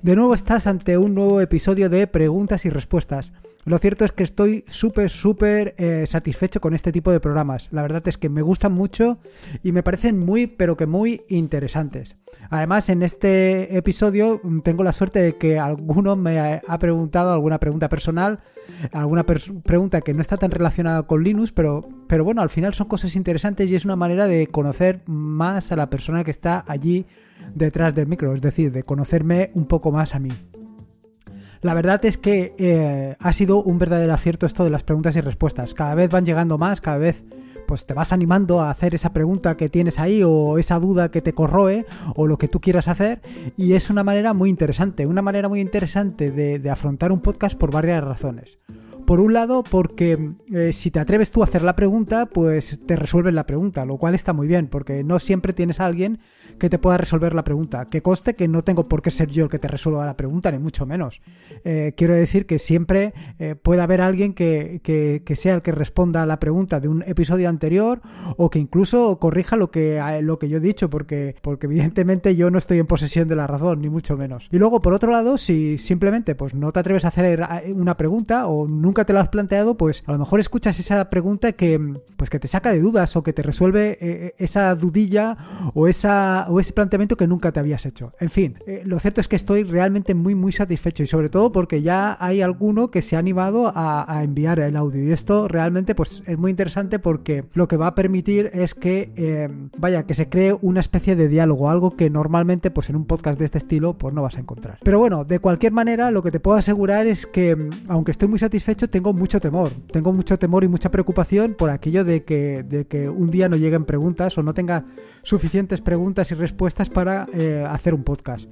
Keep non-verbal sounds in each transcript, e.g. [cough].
De nuevo estás ante un nuevo episodio de preguntas y respuestas. Lo cierto es que estoy súper, súper eh, satisfecho con este tipo de programas. La verdad es que me gustan mucho y me parecen muy, pero que muy interesantes. Además, en este episodio mm, tengo la suerte de que alguno me ha preguntado alguna pregunta personal, alguna pregunta que no está tan relacionada con Linux, pero, pero bueno, al final son cosas interesantes y es una manera de conocer más a la persona que está allí detrás del micro, es decir, de conocerme un poco más a mí. La verdad es que eh, ha sido un verdadero acierto esto de las preguntas y respuestas. Cada vez van llegando más, cada vez pues te vas animando a hacer esa pregunta que tienes ahí o esa duda que te corroe o lo que tú quieras hacer y es una manera muy interesante, una manera muy interesante de, afrontar un podcast por varias razones. Por un lado, porque eh, si te atreves tú a hacer la pregunta, pues te resuelven la pregunta, lo cual está muy bien, porque no siempre tienes a alguien que te pueda resolver la pregunta. Que coste que no tengo por qué ser yo el que te resuelva la pregunta, ni mucho menos. Eh, quiero decir que siempre eh, puede haber alguien que, que, sea el que responda a la pregunta de un episodio anterior o que incluso corrija lo que, lo que yo he dicho, porque, porque evidentemente yo no estoy en posesión de la razón, ni mucho menos. Y luego, por otro lado, si simplemente pues, no te atreves a hacer una pregunta o nunca te lo has planteado, pues a lo mejor escuchas esa pregunta que, pues que te saca de dudas o que te resuelve eh, eh, esa dudilla o, esa, o ese planteamiento que nunca te habías hecho. En fin, eh, lo cierto es que estoy realmente muy, muy satisfecho y sobre todo porque ya hay alguno que se ha animado a, enviar el audio y esto realmente pues es muy interesante porque lo que va a permitir es que, vaya, que se cree una especie de diálogo, algo que normalmente pues en un podcast de este estilo pues no vas a encontrar. Pero bueno, de cualquier manera lo que te puedo asegurar es que aunque estoy muy satisfecho, tengo mucho temor. Tengo mucho temor y mucha preocupación por aquello de que, de que un día no lleguen preguntas o no tenga suficientes preguntas y respuestas para eh, hacer un podcast.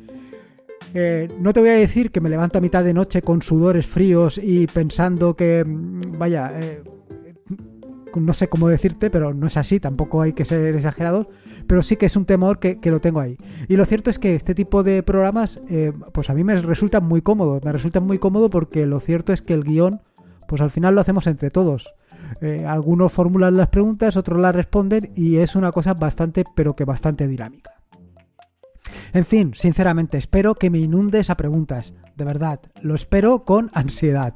Eh, no te voy a decir que me levanto a mitad de noche con sudores fríos y pensando que, mm, vaya, eh, no sé cómo decirte, pero no es así, tampoco hay que ser exagerados, pero sí que es un temor que, lo tengo ahí. Y lo cierto es que este tipo de programas, pues a mí me resultan muy cómodos, me resultan muy cómodos porque lo cierto es que el guion pues al final lo hacemos entre todos. Algunos formulan las preguntas, otros las responden y es una cosa bastante, pero que bastante dinámica. En fin, sinceramente, espero que me inundes a preguntas. De verdad, lo espero con ansiedad.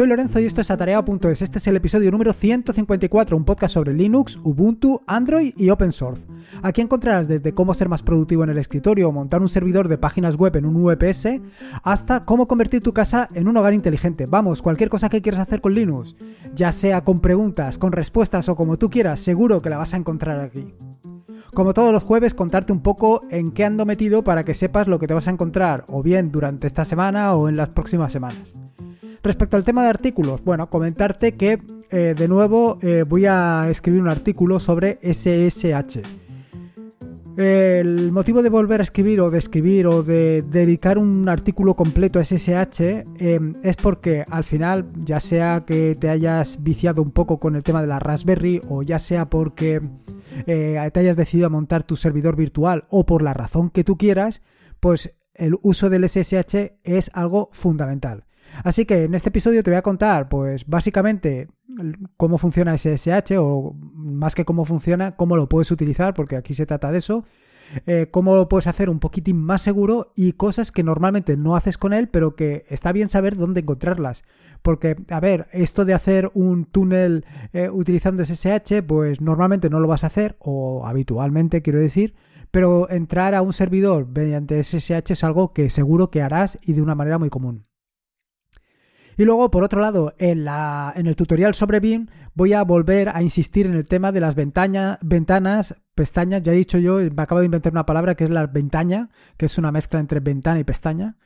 Soy Lorenzo y esto es Atareado.es. Este es el episodio número 154, un podcast sobre Linux, Ubuntu, Android y Open Source. Aquí encontrarás desde cómo ser más productivo en el escritorio o montar un servidor de páginas web en un VPS, hasta cómo convertir tu casa en un hogar inteligente. Vamos, cualquier cosa que quieras hacer con Linux, ya sea con preguntas, con respuestas o como tú quieras, seguro que la vas a encontrar aquí. Como todos los jueves, contarte un poco en qué ando metido para que sepas lo que te vas a encontrar, o bien durante esta semana o en las próximas semanas. Respecto al tema de artículos, bueno, comentarte que eh, de nuevo eh, voy a escribir un artículo sobre SSH. El motivo de volver a escribir o de escribir o de dedicar un artículo completo a SSH em, es porque al final, ya sea que te hayas viciado un poco con el tema de la Raspberry o ya sea porque eh, te hayas decidido a montar tu servidor virtual o por la razón que tú quieras, pues el uso del SSH es algo fundamental. Así que en este episodio te voy a contar, pues básicamente cómo funciona SSH o más que cómo funciona, cómo lo puedes utilizar, porque aquí se trata de eso. Eh, cómo lo puedes hacer un poquitín más seguro y cosas que normalmente no haces con él, pero que está bien saber dónde encontrarlas. Porque, a ver, esto de hacer un túnel eh, utilizando SSH, pues normalmente no lo vas a hacer, o habitualmente quiero decir, pero entrar a un servidor mediante SSH es algo que seguro que harás y de una manera muy común. Y luego, por otro lado, en, la, en el tutorial sobre BIM voy a volver a insistir en el tema de las ventanas, pestañas. Ya he dicho yo, me acabo de inventar una palabra que es la ventaña, que es una mezcla entre ventana y pestaña.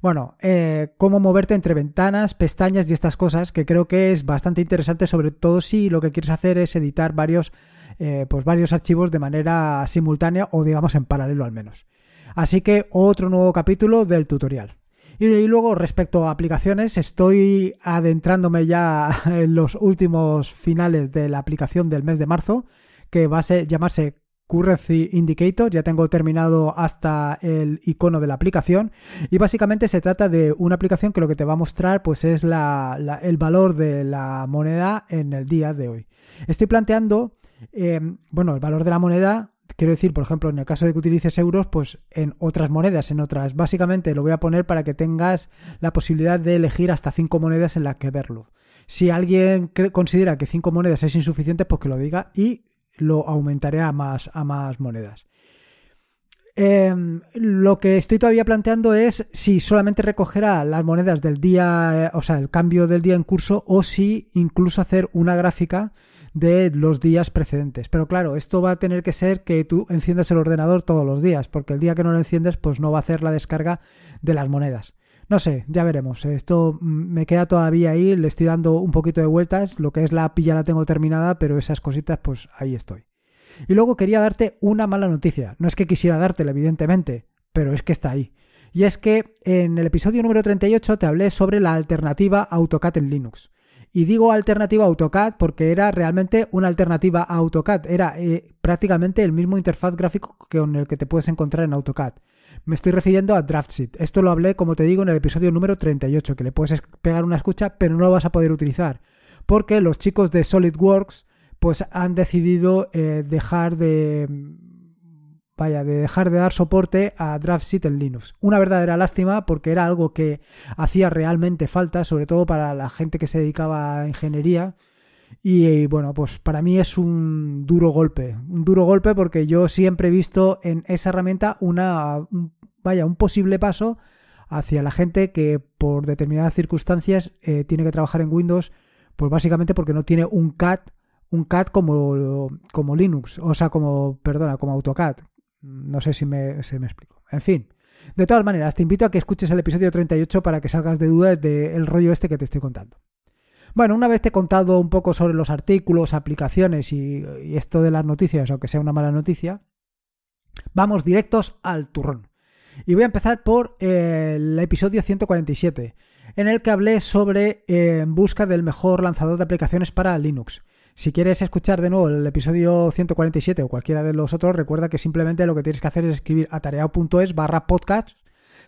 Bueno, eh, cómo moverte entre ventanas, pestañas y estas cosas, que creo que es bastante interesante, sobre todo si lo que quieres hacer es editar varios, eh, pues varios archivos de manera simultánea o digamos en paralelo al menos. Así que otro nuevo capítulo del tutorial. Y, luego respecto a aplicaciones, estoy adentrándome ya [laughs] en los últimos finales de la aplicación del mes de marzo, que va a llamarse Currency Indicator, ya tengo terminado hasta el icono de la aplicación y básicamente se trata de una aplicación que lo que te va a mostrar pues es el valor de la moneda en el día de hoy. Estoy planteando, eh, bueno, el valor de la moneda Quiero decir, por ejemplo, en el caso de que utilices euros, pues en otras monedas, en otras. Básicamente lo voy a poner para que tengas la posibilidad de elegir hasta cinco monedas en las que verlo. Si alguien considera que cinco monedas es insuficiente, pues que lo diga y lo aumentaré a más, a más monedas. Em, lo que estoy todavía planteando es si solamente recogerá las monedas del día, eh, o sea, el cambio del día en curso, o si incluso hacer una gráfica de los días precedentes. Pero claro, esto va a tener que ser que tú enciendas el ordenador todos los días, porque el día que no lo enciendes, pues no va a hacer la descarga de las monedas. No sé, ya veremos. Esto me queda todavía ahí, le estoy dando un poquito de vueltas. Lo que es la API ya la tengo terminada, pero esas cositas, pues ahí estoy. Y luego quería darte una mala noticia. No es que quisiera dártela, evidentemente, pero es que está ahí. Y es que en el episodio número 38 te hablé sobre la alternativa AutoCAD en Linux. Y digo alternativa a AutoCAD porque era realmente una alternativa a AutoCAD. Era eh, prácticamente el mismo interfaz gráfico con el que te puedes encontrar en AutoCAD. Me estoy refiriendo a DraftSheet. Esto lo hablé, como te digo, en el episodio número 38, que le puedes pegar una escucha, pero no lo vas a poder utilizar. Porque los chicos de SolidWorks pues han decidido eh, dejar de vaya, de dejar de dar soporte a DraftSheet en Linux. Una verdadera lástima porque era algo que hacía realmente falta, sobre todo para la gente que se dedicaba a ingeniería. Y, bueno, pues para mí es un duro golpe, un duro golpe porque yo siempre he visto en esa herramienta una, vaya, un posible paso hacia la gente que por determinadas circunstancias eh, tiene que trabajar en Windows, pues básicamente porque no tiene un CAD, un CAD como, como Linux, o sea, como, perdona, como AutoCAD, no sé si me, explico. En fin. De todas maneras, te invito a que escuches el episodio 38 para que salgas de dudas del rollo este que te estoy contando. Bueno, una vez te he contado un poco sobre los artículos, aplicaciones y, esto de las noticias, aunque sea una mala noticia, vamos directos al turrón. Y voy a empezar por el episodio 147, en el que hablé sobre eh, en busca del mejor lanzador de aplicaciones para Linux. Si quieres escuchar de nuevo el episodio 147 o cualquiera de los otros, recuerda que simplemente lo que tienes que hacer es escribir atareado.es barra podcast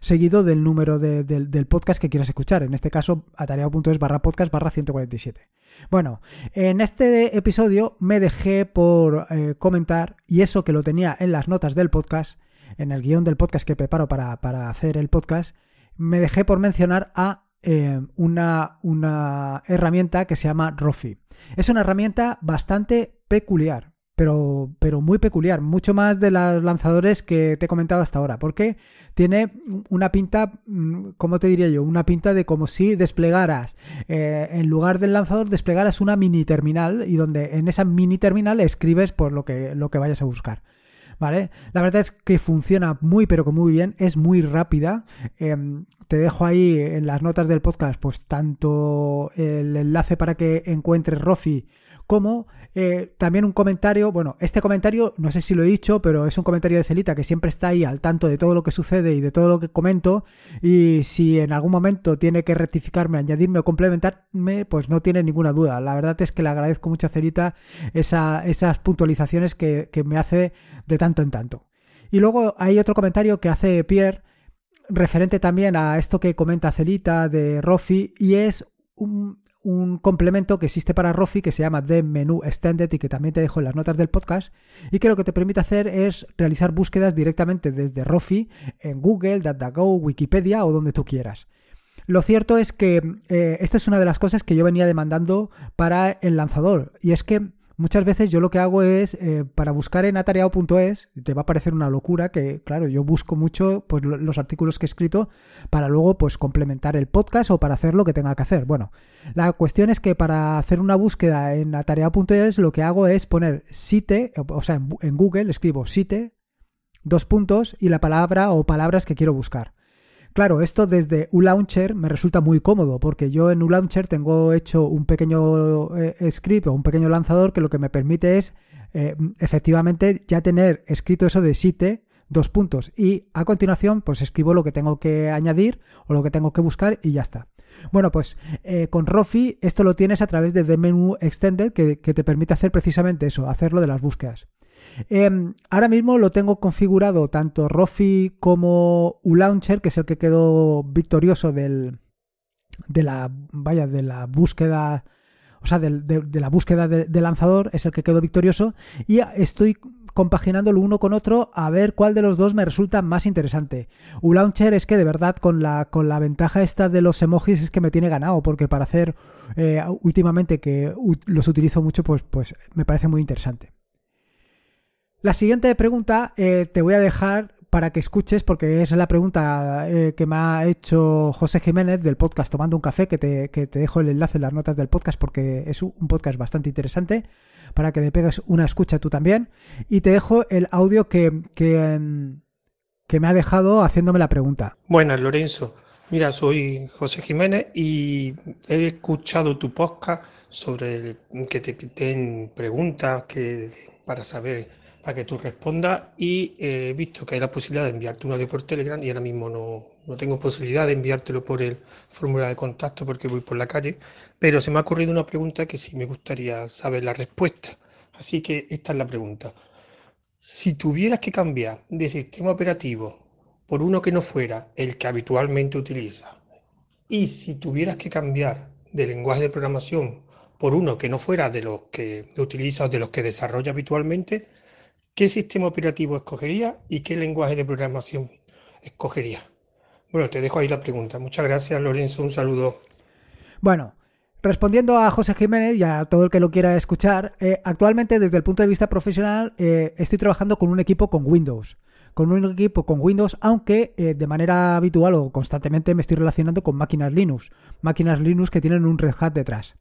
seguido del número del podcast que quieras escuchar. En este caso, atareado.es barra podcast barra 147. Bueno, en este episodio me dejé por eh, comentar, y eso que lo tenía en las notas del podcast, en el guion del podcast que preparo para, hacer el podcast, me dejé por mencionar a eh, una, una herramienta que se llama Rofi. Es una herramienta bastante peculiar, pero, pero muy peculiar, mucho más de los lanzadores que te he comentado hasta ahora, porque tiene una pinta, mm, ¿cómo te diría yo? Una pinta de como si desplegaras, eh, en lugar del lanzador, desplegaras una mini terminal y donde en esa mini terminal escribes por lo que, lo que vayas a buscar. ¿Vale? La verdad es que funciona muy pero que muy bien, es muy rápida. Em, te dejo ahí en las notas del podcast, pues tanto el enlace para que encuentres Rofi como eh, también un comentario, bueno, este comentario no sé si lo he dicho, pero es un comentario de Celita que siempre está ahí al tanto de todo lo que sucede y de todo lo que comento y si en algún momento tiene que rectificarme, añadirme o complementarme, pues no tiene ninguna duda. La verdad es que le agradezco mucho a Celita esas puntualizaciones que, que me hace de tanto en tanto. Y luego hay otro comentario que hace Pierre referente también a esto que comenta Celita de Rofi y es un, un complemento que existe para Rofi que se llama The Menu Extended y que también te dejo en las notas del podcast y que lo que te permite hacer es realizar búsquedas directamente desde Rofi en Google, DuckDuckGo, Wikipedia o donde tú quieras. Lo cierto es que eh, esto es una de las cosas que yo venía demandando para el lanzador y es que Muchas veces yo lo que hago es, eh, para buscar en atareado.es, te va a parecer una locura que, claro, yo busco mucho pues, los artículos que he escrito para luego pues complementar el podcast o para hacer lo que tenga que hacer. Bueno, la cuestión es que para hacer una búsqueda en atareado.es lo que hago es poner site, o sea, en Google escribo site, dos puntos y la palabra o palabras que quiero buscar. Claro, esto desde ULauncher me resulta muy cómodo porque yo en ULauncher tengo hecho un pequeño eh, script o un pequeño lanzador que lo que me permite es eh, efectivamente ya tener escrito eso de site dos puntos y a continuación pues escribo lo que tengo que añadir o lo que tengo que buscar y ya está. Bueno, pues eh, con Rofi esto lo tienes a través de The Menu Extended que, que te permite hacer precisamente eso, hacerlo de las búsquedas. Em, ahora mismo lo tengo configurado tanto Rofi como ULauncher, que es el que quedó victorioso del, de la vaya de la búsqueda o sea, de, la búsqueda de, lanzador es el que quedó victorioso y estoy compaginándolo uno con otro a ver cuál de los dos me resulta más interesante. ULauncher es que de verdad con la, con la ventaja esta de los emojis es que me tiene ganado porque para hacer eh, últimamente que los utilizo mucho pues, pues me parece muy interesante. La siguiente pregunta eh, te voy a dejar para que escuches, porque es la pregunta eh, que me ha hecho José Jiménez del podcast Tomando un Café, que te, dejo el enlace en las notas del podcast porque es un podcast bastante interesante, para que le pegues una escucha tú también. Y te dejo el audio que, que, em, que me ha dejado haciéndome la pregunta. Buenas, Lorenzo. Mira, soy José Jiménez y he escuchado tu podcast sobre que te den preguntas que, para saber para que tú respondas y eh, he visto que hay la posibilidad de enviarte un audio por Telegram y ahora mismo no, no tengo posibilidad de enviártelo por el formulario de contacto porque voy por la calle, pero se me ha ocurrido una pregunta que sí me gustaría saber la respuesta. Así que esta es la pregunta. Si tuvieras que cambiar de sistema operativo por uno que no fuera el que habitualmente utiliza y si tuvieras que cambiar de lenguaje de programación por uno que no fuera de los que utiliza o de los que desarrolla habitualmente, ¿Qué sistema operativo escogería y qué lenguaje de programación escogería? Bueno, te dejo ahí la pregunta. Muchas gracias, Lorenzo. Un saludo. Bueno, respondiendo a José Jiménez y a todo el que lo quiera escuchar, eh, actualmente desde el punto de vista profesional eh, estoy trabajando con un equipo con Windows. Con un equipo con Windows, aunque eh, de manera habitual o constantemente me estoy relacionando con máquinas Linux. Máquinas Linux que tienen un Red Hat detrás.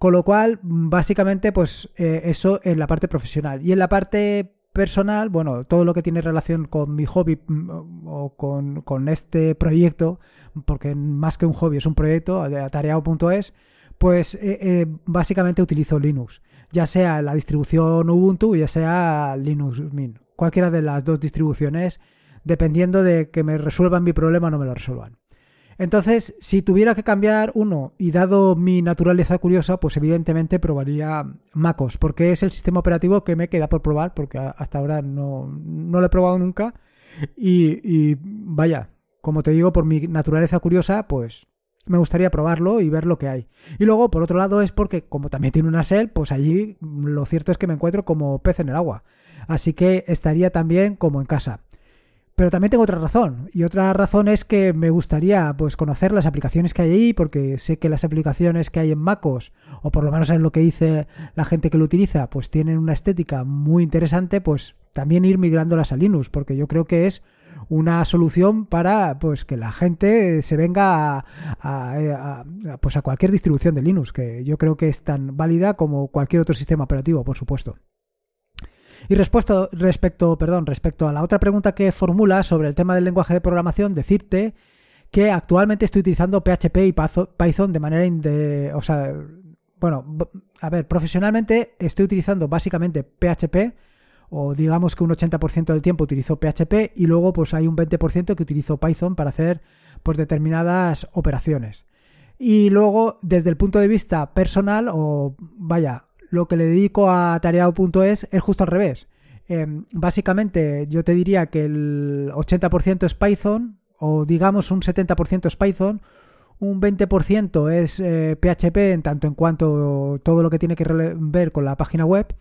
Con lo cual, básicamente, pues eso en la parte profesional. Y en la parte personal, bueno, todo lo que tiene relación con mi hobby mm, o con, este proyecto, porque más que un hobby es un proyecto atareado.es, pues eh, eh, básicamente utilizo Linux, ya sea la distribución Ubuntu, ya sea Linux Mint, cualquiera de las dos distribuciones, dependiendo de que me resuelvan mi problema o no me lo resuelvan. Entonces, si tuviera que cambiar uno y dado mi naturaleza curiosa, pues evidentemente probaría MacOS, porque es el sistema operativo que me queda por probar, porque hasta ahora no, lo he probado nunca. Y, vaya, como te digo, por mi naturaleza curiosa, pues me gustaría probarlo y ver lo que hay. Y luego, por otro lado, es porque como también tiene una SEL, pues allí lo cierto es que me encuentro como pez en el agua. Así que estaría también como en casa. Pero también tengo otra razón. Y otra razón es que me gustaría pues conocer las aplicaciones que hay ahí, porque sé que las aplicaciones que hay en MacOS, o por lo menos en lo que dice la gente que lo utiliza, pues tienen una estética muy interesante, pues también ir migrándolas a Linux, porque yo creo que es una solución para pues que la gente se venga a, pues a cualquier distribución de Linux, que yo creo que es tan válida como cualquier otro sistema operativo, por supuesto. Y respecto, respecto, perdón, respecto a la otra pregunta que formula sobre el tema del lenguaje de programación, decirte que actualmente estoy utilizando PHP y Python de manera de, o sea, bueno, a ver, profesionalmente estoy utilizando básicamente PHP o digamos que un 80% del tiempo utilizo PHP y luego pues hay un 20% que utilizo Python para hacer pues determinadas operaciones. Y luego desde el punto de vista personal o vaya, lo que le dedico a tareao.es es justo al revés. Em, básicamente yo te diría que el 80% es Python, o digamos un 70% es Python, un 20% es PHP eh, en tanto en cuanto todo lo que tiene que ver con la página web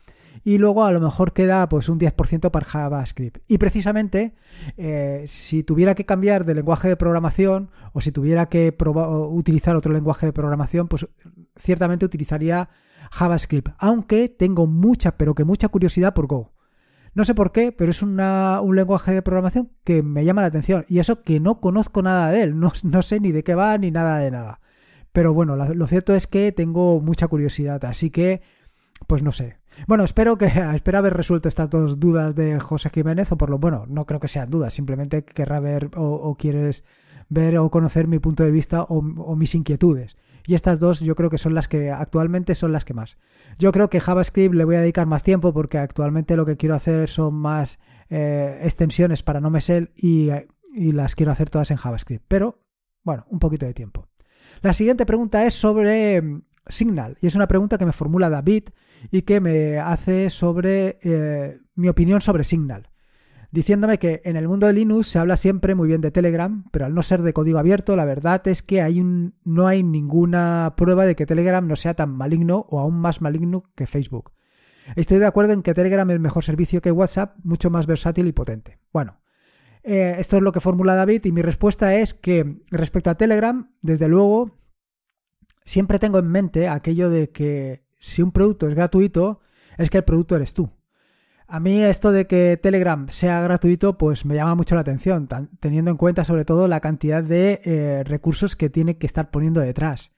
y luego a lo mejor queda pues un 10% para JavaScript. Y precisamente eh, si tuviera que cambiar de lenguaje de programación o si tuviera que utilizar otro lenguaje de programación, pues ciertamente utilizaría JavaScript, aunque tengo mucha, pero que mucha curiosidad por Go. No sé por qué, pero es un lenguaje de programación que me llama la atención. Y eso que no conozco nada de él, [laughs] no, sé ni de qué va ni nada de nada. Pero bueno, lo, cierto es que tengo mucha curiosidad, así que, pues no sé. Bueno, espero que [laughs] espero haber resuelto estas dos dudas de José Jiménez, o por lo bueno, no creo que sean dudas, simplemente querrá ver o, quieres ver o conocer mi punto de vista o mis inquietudes. Y estas dos yo creo que son las que actualmente son las que más. Yo creo que JavaScript le voy a dedicar más tiempo porque actualmente lo que quiero hacer son más eh, extensiones para no y, y las quiero hacer todas en JavaScript. Pero bueno, un poquito de tiempo. La siguiente pregunta es sobre mm, Signal y es una pregunta que me formula David y que me hace sobre eh, mi opinión sobre Signal diciéndome que en el mundo de Linux se habla siempre muy bien de Telegram, pero al no ser de código abierto, la verdad es que hay un, no hay ninguna prueba de que Telegram no sea tan maligno o aún más maligno que Facebook. Estoy de acuerdo en que Telegram es mejor servicio que WhatsApp, mucho más versátil y potente. Bueno, eh, esto es lo que formula David y mi respuesta es que respecto a Telegram, desde luego, siempre tengo en mente aquello de que si un producto es gratuito, es que el producto eres tú. A mí esto de que Telegram sea gratuito, pues me llama mucho la atención, teniendo en cuenta sobre todo la cantidad de eh, recursos que tiene que estar poniendo detrás.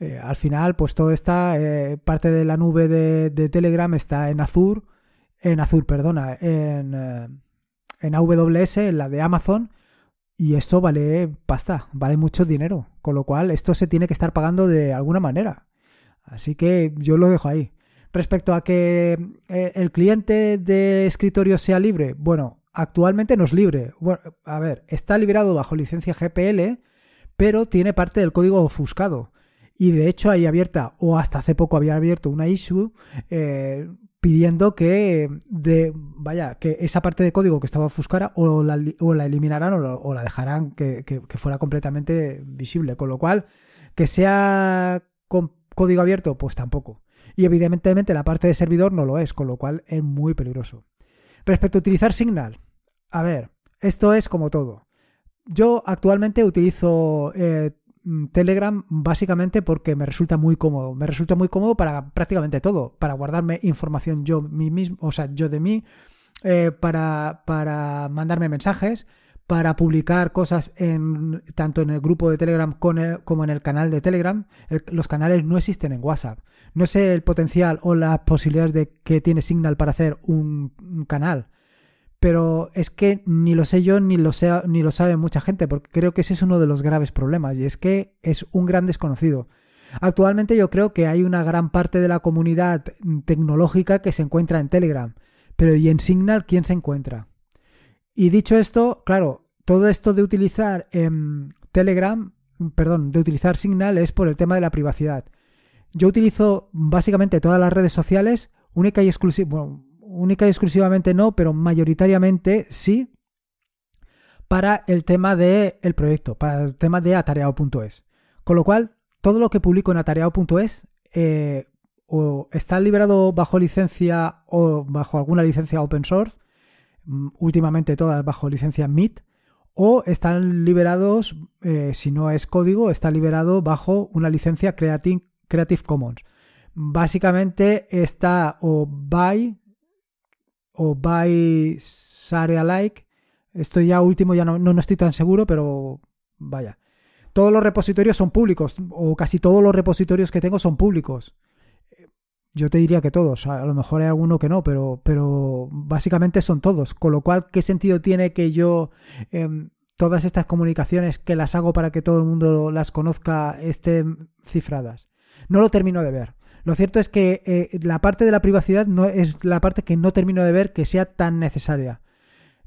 Eh, al final, pues todo está, eh, parte de la nube de, Telegram está en Azure, en Azure, perdona, en, en AWS, en la de Amazon, y esto vale pasta, vale mucho dinero, con lo cual esto se tiene que estar pagando de alguna manera. Así que yo lo dejo ahí. Respecto a que eh, el cliente de escritorio sea libre, bueno, actualmente no es libre. A ver, está liberado bajo licencia GPL, pero tiene parte del código ofuscado. Y de hecho hay abierta, o hasta hace poco había abierto una issue eh, pidiendo que vaya, que esa parte de código que estaba ofuscada o la, o la eliminarán o, la dejarán que, que, fuera completamente visible. Con lo cual, que sea con código abierto, pues tampoco y evidentemente la parte de servidor no lo es, con lo cual es muy peligroso. Respecto a utilizar Signal, a ver, esto es como todo. Yo actualmente utilizo eh, Telegram básicamente porque me resulta muy cómodo. Me resulta muy cómodo para prácticamente todo, para guardarme información yo mismo, o sea, yo de mí, eh, para, para mandarme mensajes, para publicar cosas en tanto en el grupo de Telegram como en el canal de Telegram. los canales no existen en WhatsApp. No sé el potencial o las posibilidades de que tiene Signal para hacer un, canal. Pero es que ni lo sé yo ni lo, sé, ni lo sabe mucha gente, porque creo que ese es uno de los graves problemas, y es que es un gran desconocido. Actualmente yo creo que hay una gran parte de la comunidad tecnológica que se encuentra en Telegram, pero ¿y en Signal quién se encuentra? Y dicho esto, claro, todo esto de utilizar em, Telegram, perdón, de utilizar Signal es por el tema de la privacidad. Yo utilizo básicamente todas las redes sociales, única y única y exclusivamente no, pero mayoritariamente sí, para el tema del proyecto, para el tema de atareado.es. Con lo cual, todo lo que publico en atareado.es eh, o está liberado bajo licencia o bajo alguna licencia open source, últimamente todas bajo licencia MIT, o están liberados, eh, si no es código, está liberado bajo una licencia Creative, Commons. Básicamente está o by o by share alike. Esto ya último ya no, no estoy tan seguro, pero vaya. Todos los repositorios son públicos, o casi todos los repositorios que tengo son públicos. Yo te diría que todos, a lo mejor hay alguno que no, pero, pero básicamente son todos. Con lo cual, ¿qué sentido tiene que yo em, todas estas comunicaciones que las hago para que todo el mundo las conozca estén cifradas? No lo termino de ver. Lo cierto es que eh, la parte de la privacidad no es la parte que no termino de ver que sea tan necesaria.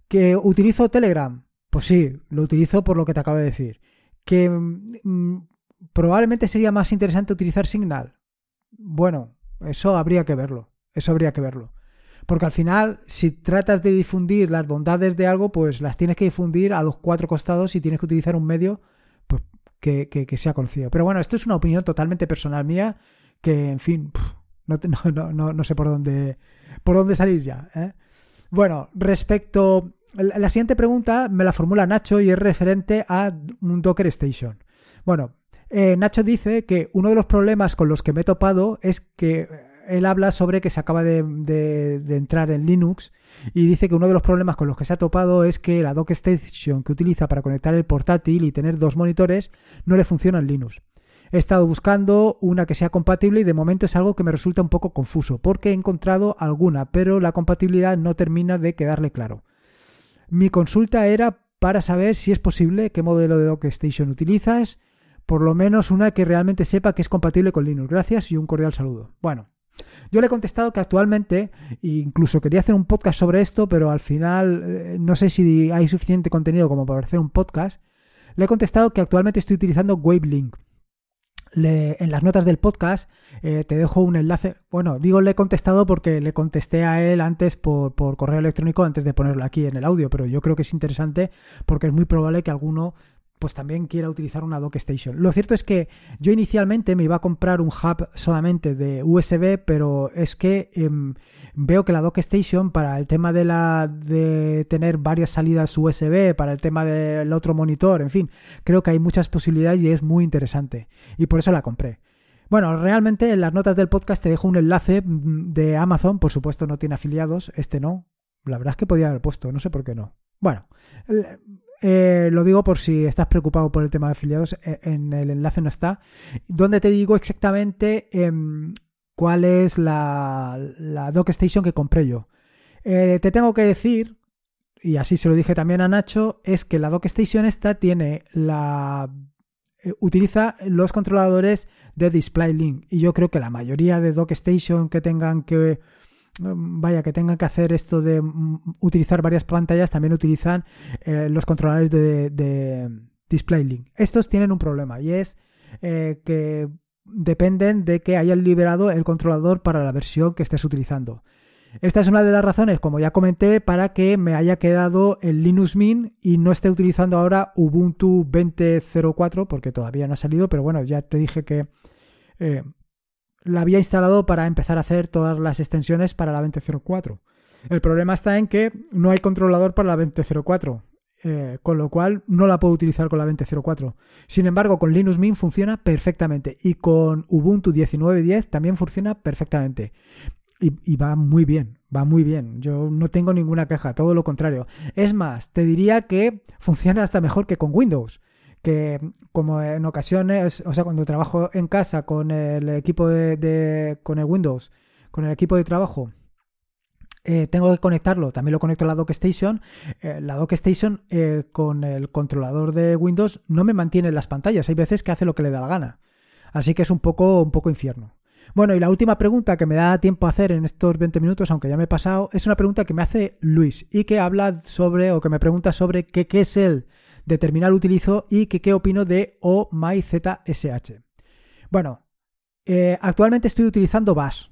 ¿Que utilizo Telegram? Pues sí, lo utilizo por lo que te acabo de decir. ¿Que mm, probablemente sería más interesante utilizar Signal? Bueno, eso habría que verlo. Eso habría que verlo. Porque al final, si tratas de difundir las bondades de algo, pues las tienes que difundir a los cuatro costados y tienes que utilizar un medio pues, que, que, sea conocido. Pero bueno, esto es una opinión totalmente personal mía que, en fin, [laughs] no, no, no, no, sé por dónde, por dónde salir ya. ¿eh? Bueno, respecto... La siguiente pregunta me la formula Nacho y es referente a un Docker Station. Bueno, eh, Nacho dice que uno de los problemas con los que me he topado es que él habla sobre que se acaba de, entrar en Linux y dice que uno de los problemas con los que se ha topado es que la Dock Station que utiliza para conectar el portátil y tener dos monitores no le funciona en Linux. He estado buscando una que sea compatible y de momento es algo que me resulta un poco confuso porque he encontrado alguna, pero la compatibilidad no termina de quedarle claro. Mi consulta era para saber si es posible, qué modelo de Dock Station utilizas, por lo menos una que realmente sepa que es compatible con Linux. Gracias y un cordial saludo. Bueno, yo le he contestado que actualmente, incluso quería hacer un podcast sobre esto, pero al final eh, no sé si hay suficiente contenido como para hacer un podcast. Le he contestado que actualmente estoy utilizando Wavelink. en las notas del podcast eh, te dejo un enlace. Bueno, digo le he contestado porque le contesté a él antes por, por, correo electrónico antes de ponerlo aquí en el audio, pero yo creo que es interesante porque es muy probable que alguno pues también quiera utilizar una dock station. Lo cierto es que yo inicialmente me iba a comprar un hub solamente de USB, pero es que em, veo que la dock station para el tema de la de tener varias salidas USB, para el tema del otro monitor, en fin, creo que hay muchas posibilidades y es muy interesante y por eso la compré. Bueno, realmente en las notas del podcast te dejo un enlace mm, de Amazon, por supuesto no tiene afiliados, este no. La verdad es que podía haber puesto, no sé por qué no. Bueno, eh, lo digo por si estás preocupado por el tema de afiliados, e, en el enlace no está, donde te digo exactamente em, cuál es la, la dock station que compré yo. Eh, te tengo que decir, y así se lo dije también a Nacho, es que la dock station esta tiene la... Eh, utiliza los controladores de Display Link y yo creo que la mayoría de dock station que tengan que vaya, que tengan que hacer esto de mm, utilizar varias pantallas, también utilizan eh, los controladores de, Display Link. Estos tienen un problema y es eh, que dependen de que hayan liberado el controlador para la versión que estés utilizando. Esta es una de las razones, como ya comenté, para que me haya quedado el Linux Mint y no esté utilizando ahora Ubuntu 20.04 porque todavía no ha salido, pero bueno, ya te dije que eh, la había instalado para empezar a hacer todas las extensiones para la 2004. El problema está en que no hay controlador para la 2004, eh, con lo cual no la puedo utilizar con la 2004. Sin embargo, con Linux Mint funciona perfectamente y con Ubuntu 19.10 también funciona perfectamente. Y, y, va muy bien, va muy bien. Yo no tengo ninguna queja, todo lo contrario. Es más, te diría que funciona hasta mejor que con Windows que como en ocasiones, o sea, cuando trabajo en casa con el equipo de, con el Windows, con el equipo de trabajo, eh, tengo que conectarlo, también lo conecto a la DockStation. Eh, la DockStation eh, con el controlador de Windows no me mantiene en las pantallas, hay veces que hace lo que le da la gana. Así que es un poco, un poco infierno. Bueno, y la última pregunta que me da tiempo a hacer en estos 20 minutos, aunque ya me he pasado, es una pregunta que me hace Luis y que habla sobre, o que me pregunta sobre qué, qué es el de terminal utilizo y que qué opino de OMyZSH. Bueno, eh, actualmente estoy utilizando Bash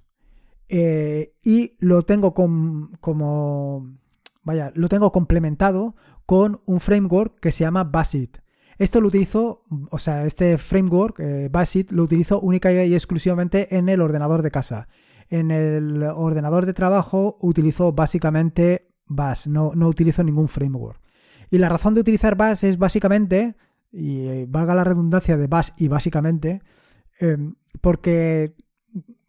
eh, y lo tengo como, vaya, lo tengo complementado con un framework que se llama Basit. Esto lo utilizo, o sea, este framework, eh, lo utilizo única y exclusivamente en el ordenador de casa. En el ordenador de trabajo utilizo básicamente Bash, no, no utilizo ningún framework. Y la razón de utilizar Bash es básicamente, y eh, valga la redundancia de Bash y básicamente, em, porque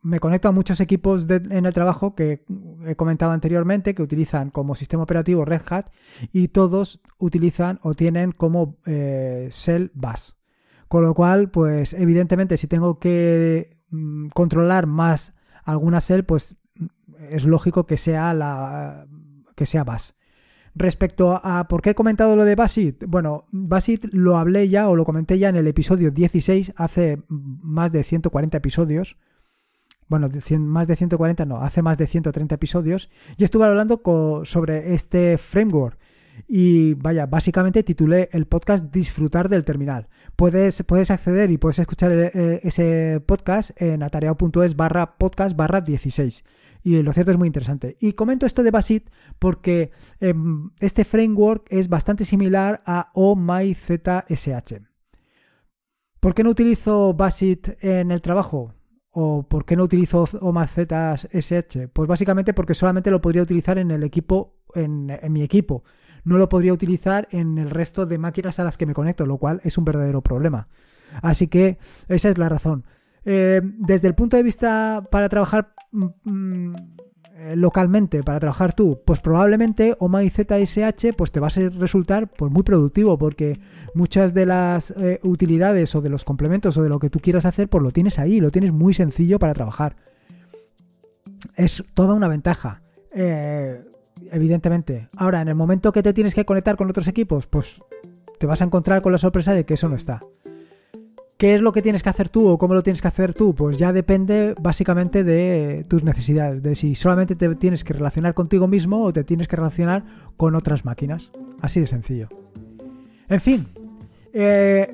me conecto a muchos equipos en el trabajo que he comentado anteriormente que utilizan como sistema operativo Red Hat y todos utilizan o tienen como eh, Shell Bash. Con lo cual, pues evidentemente si tengo que mm, controlar más alguna Shell, pues es lógico que sea la que sea Bash. Respecto a por qué he comentado lo de Basit, bueno, Basit lo hablé ya o lo comenté ya en el episodio 16, hace más de 140 episodios. Bueno, más de 140 no, hace más de 130 episodios. Y estuve hablando sobre este framework. Y vaya, básicamente titulé el podcast Disfrutar del terminal. Puedes, puedes acceder y puedes escuchar eh, ese podcast en atareado.es barra podcast barra 16 y lo cierto es muy interesante. Y comento esto de Basit porque em, este framework es bastante similar a OMyZSH. ¿Por qué no utilizo Basit en el trabajo? ¿O por qué no utilizo OMyZSH? Pues básicamente porque solamente lo podría utilizar en el equipo, en, en mi equipo. No lo podría utilizar en el resto de máquinas a las que me conecto, lo cual es un verdadero problema. Así que esa es la razón. Eh, desde el punto de vista para trabajar mm, mm, eh, localmente, para trabajar tú, pues probablemente OMA pues te va a resultar pues muy productivo porque muchas de las eh, utilidades o de los complementos o de lo que tú quieras hacer, pues lo tienes ahí, lo tienes muy sencillo para trabajar. Es toda una ventaja. evidentemente. Ahora, en el momento que te tienes que conectar con otros equipos, pues te vas a encontrar con la sorpresa de que eso no está. ¿Qué es lo que tienes que hacer tú o cómo lo tienes que hacer tú? Pues ya depende básicamente de tus necesidades, de si solamente te tienes que relacionar contigo mismo o te tienes que relacionar con otras máquinas. Así de sencillo. En fin, eh,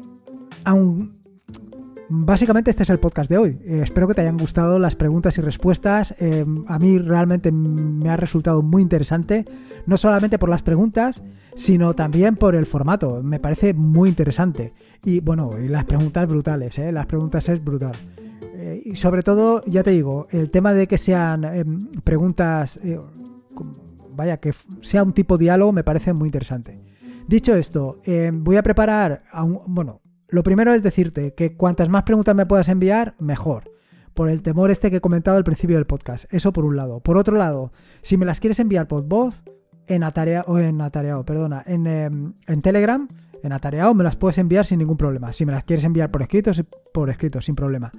básicamente este es el podcast de hoy. Eh, espero que te hayan gustado las preguntas y respuestas. Eh, a mí realmente me ha resultado muy interesante, no solamente por las preguntas, sino también por el formato. Me parece muy interesante. Y bueno, y las preguntas brutales, ¿eh? las preguntas es brutal. y sobre todo, ya te digo, el tema de que sean em, preguntas, vaya, que sea un tipo de diálogo me parece muy interesante. Dicho esto, voy a preparar, a un, bueno, lo primero es decirte que cuantas más preguntas me puedas enviar, mejor. Por el temor este que he comentado al principio del podcast. Eso por un lado. Por otro lado, si me las quieres enviar por voz, en Atareado, en Atareado, perdona, en, em, en Telegram, en Atareado me las puedes enviar sin ningún problema. Si me las quieres enviar por escrito, por escrito, sin problema.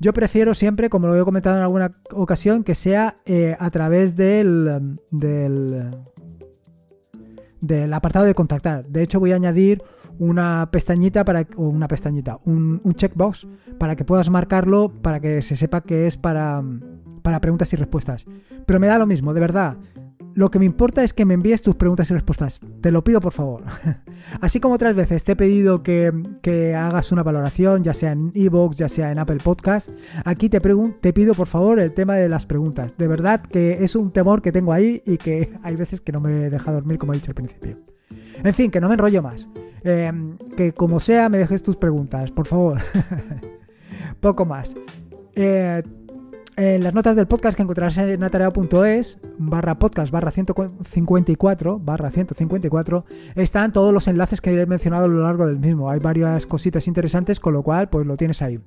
Yo prefiero siempre, como lo he comentado en alguna ocasión, que sea eh, a través del, del, del apartado de contactar. De hecho, voy a añadir una pestañita para o una pestañita, un, checkbox para que puedas marcarlo para que se sepa que es para, para preguntas y respuestas. Pero me da lo mismo, de verdad. Lo que me importa es que me envíes tus preguntas y respuestas. Te lo pido por favor. [laughs] Así como otras veces te he pedido que, que hagas una valoración, ya sea en Evox, ya sea en Apple Podcast. Aquí te, te pido por favor el tema de las preguntas. De verdad que es un temor que tengo ahí y que [laughs] hay veces que no me deja dormir como he dicho al principio. En fin, que no me enrollo más. Em, que como sea me dejes tus preguntas, por favor. [laughs] Poco más. Eh, en las notas del podcast que encontrarás en atareo.es barra podcast barra 154 barra 154 están todos los enlaces que he mencionado a lo largo del mismo. Hay varias cositas interesantes, con lo cual pues lo tienes ahí.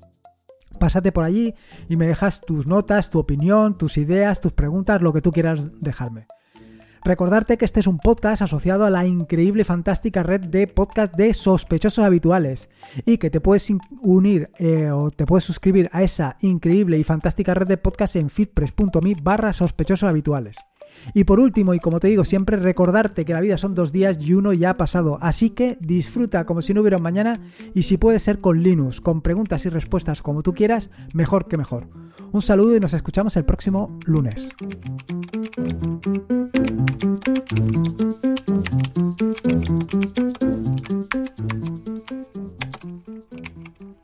Pásate por allí y me dejas tus notas, tu opinión, tus ideas, tus preguntas, lo que tú quieras dejarme. Recordarte que este es un podcast asociado a la increíble y fantástica red de podcast de sospechosos habituales y que te puedes unir eh, o te puedes suscribir a esa increíble y fantástica red de podcast en fitpress.me barra sospechosos habituales. Y por último, y como te digo siempre, recordarte que la vida son dos días y uno ya ha pasado. Así que disfruta como si no hubiera un mañana y si puede ser con Linux, con preguntas y respuestas como tú quieras, mejor que mejor. Un saludo y nos escuchamos el próximo lunes. Thank you.